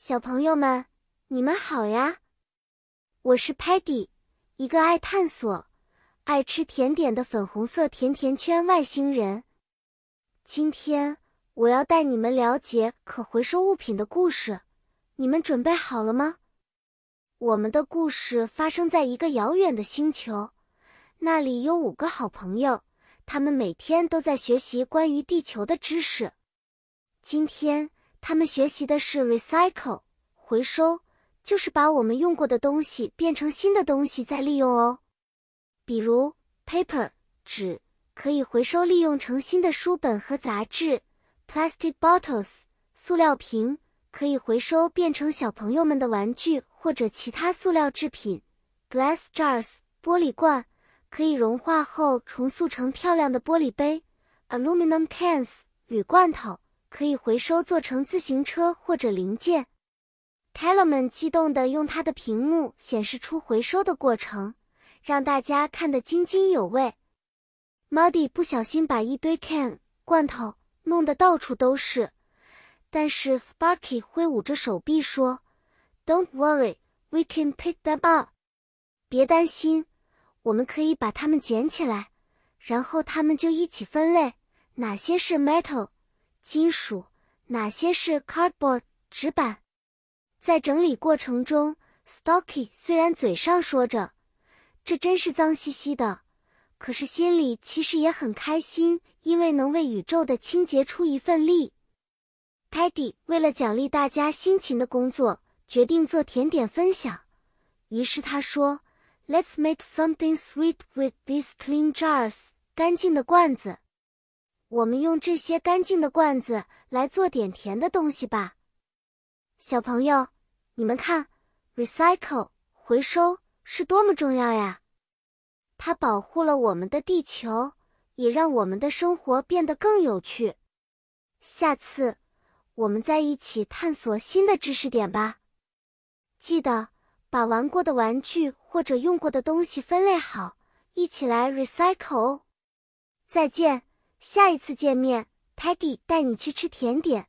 小朋友们，你们好呀！我是 Patty，一个爱探索、爱吃甜点的粉红色甜甜圈外星人。今天我要带你们了解可回收物品的故事，你们准备好了吗？我们的故事发生在一个遥远的星球，那里有五个好朋友，他们每天都在学习关于地球的知识。今天。他们学习的是 recycle 回收，就是把我们用过的东西变成新的东西再利用哦。比如 paper 纸可以回收利用成新的书本和杂志；plastic bottles 塑料瓶可以回收变成小朋友们的玩具或者其他塑料制品；glass jars 玻璃罐可以融化后重塑成漂亮的玻璃杯；aluminum cans 铝罐头。可以回收做成自行车或者零件。Tellerman 激动地用他的屏幕显示出回收的过程，让大家看得津津有味。Muddy 不小心把一堆 can 罐头弄得到处都是，但是 Sparky 挥舞着手臂说：“Don't worry, we can pick them up。别担心，我们可以把它们捡起来，然后它们就一起分类，哪些是 metal。”金属哪些是 cardboard 纸板？在整理过程中，Stocky 虽然嘴上说着这真是脏兮兮的，可是心里其实也很开心，因为能为宇宙的清洁出一份力。Teddy 为了奖励大家辛勤的工作，决定做甜点分享。于是他说：“Let's make something sweet with these clean jars。”干净的罐子。我们用这些干净的罐子来做点甜的东西吧，小朋友，你们看，recycle 回收是多么重要呀！它保护了我们的地球，也让我们的生活变得更有趣。下次我们再一起探索新的知识点吧。记得把玩过的玩具或者用过的东西分类好，一起来 recycle 哦。再见。下一次见面，Peggy 带你去吃甜点。